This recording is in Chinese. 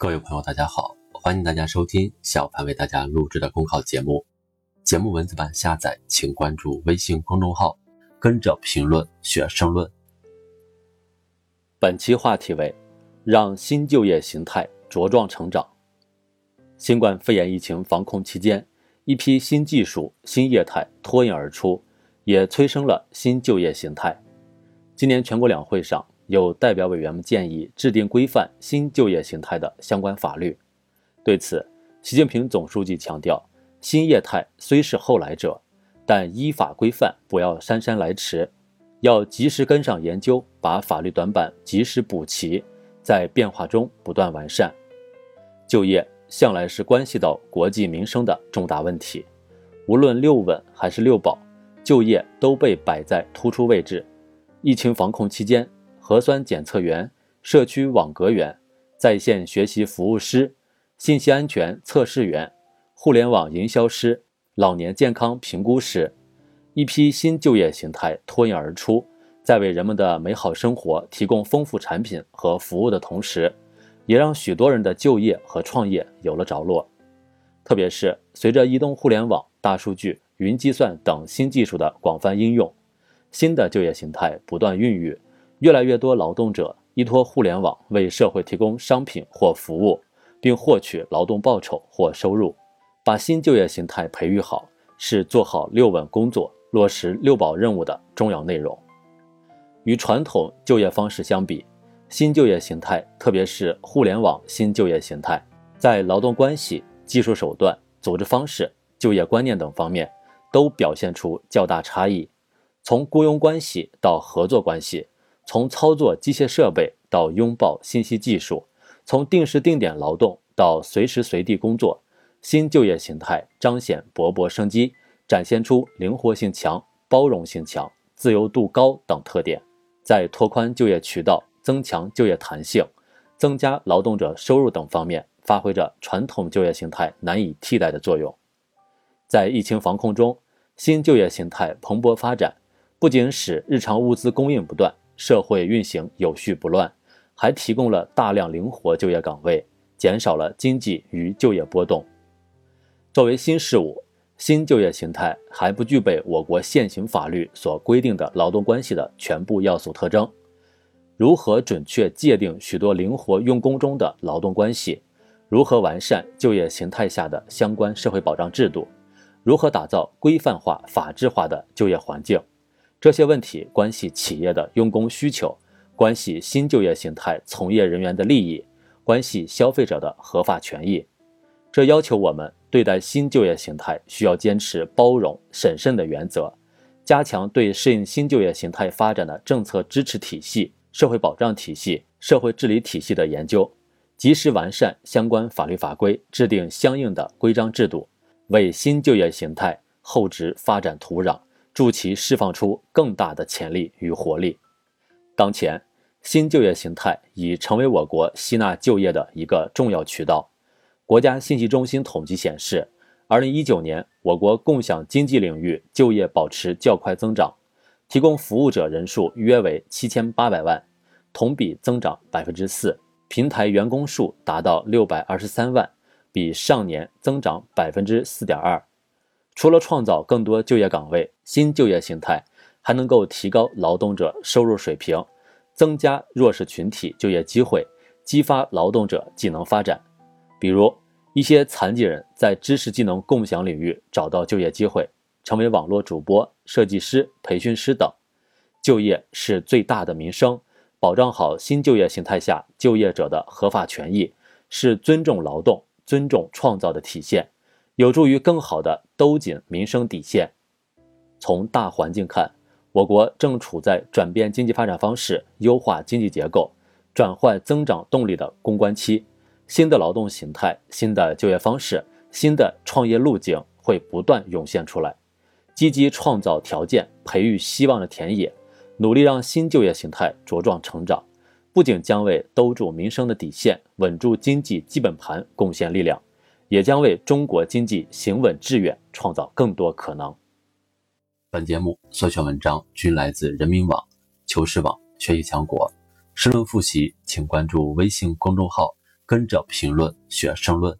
各位朋友，大家好，欢迎大家收听小凡为大家录制的公考节目。节目文字版下载，请关注微信公众号，跟着评论学申论。本期话题为：让新就业形态茁壮成长。新冠肺炎疫情防控期间，一批新技术、新业态脱颖而出，也催生了新就业形态。今年全国两会上。有代表委员们建议制定规范新就业形态的相关法律。对此，习近平总书记强调，新业态虽是后来者，但依法规范不要姗姗来迟，要及时跟上研究，把法律短板及时补齐，在变化中不断完善。就业向来是关系到国计民生的重大问题，无论六稳还是六保，就业都被摆在突出位置。疫情防控期间，核酸检测员、社区网格员、在线学习服务师、信息安全测试员、互联网营销师、老年健康评估师，一批新就业形态脱颖而出，在为人们的美好生活提供丰富产品和服务的同时，也让许多人的就业和创业有了着落。特别是随着移动互联网、大数据、云计算等新技术的广泛应用，新的就业形态不断孕育。越来越多劳动者依托互联网为社会提供商品或服务，并获取劳动报酬或收入。把新就业形态培育好，是做好六稳工作、落实六保任务的重要内容。与传统就业方式相比，新就业形态，特别是互联网新就业形态，在劳动关系、技术手段、组织方式、就业观念等方面，都表现出较大差异。从雇佣关系到合作关系。从操作机械设备到拥抱信息技术，从定时定点劳动到随时随地工作，新就业形态彰显勃勃生机，展现出灵活性强、包容性强、自由度高等特点，在拓宽就业渠道、增强就业弹性、增加劳动者收入等方面，发挥着传统就业形态难以替代的作用。在疫情防控中，新就业形态蓬勃发展，不仅使日常物资供应不断。社会运行有序不乱，还提供了大量灵活就业岗位，减少了经济与就业波动。作为新事物，新就业形态还不具备我国现行法律所规定的劳动关系的全部要素特征。如何准确界定许多灵活用工中的劳动关系？如何完善就业形态下的相关社会保障制度？如何打造规范化、法治化的就业环境？这些问题关系企业的用工需求，关系新就业形态从业人员的利益，关系消费者的合法权益。这要求我们对待新就业形态需要坚持包容审慎的原则，加强对适应新就业形态发展的政策支持体系、社会保障体系、社会治理体系的研究，及时完善相关法律法规，制定相应的规章制度，为新就业形态厚植发展土壤。助其释放出更大的潜力与活力。当前，新就业形态已成为我国吸纳就业的一个重要渠道。国家信息中心统计显示，2019年我国共享经济领域就业保持较快增长，提供服务者人数约为7800万，同比增长4%，平台员工数达到623万，比上年增长4.2%。除了创造更多就业岗位，新就业形态还能够提高劳动者收入水平，增加弱势群体就业机会，激发劳动者技能发展。比如，一些残疾人在知识技能共享领域找到就业机会，成为网络主播、设计师、培训师等。就业是最大的民生，保障好新就业形态下就业者的合法权益，是尊重劳动、尊重创造的体现。有助于更好地兜紧民生底线。从大环境看，我国正处在转变经济发展方式、优化经济结构、转换增长动力的攻关期。新的劳动形态、新的就业方式、新的创业路径会不断涌现出来。积极创造条件，培育希望的田野，努力让新就业形态茁壮成长，不仅将为兜住民生的底线、稳住经济基本盘贡献力量。也将为中国经济行稳致远创造更多可能。本节目所选文章均来自人民网、求是网、学习强国。申论复习，请关注微信公众号。跟着评论学申论。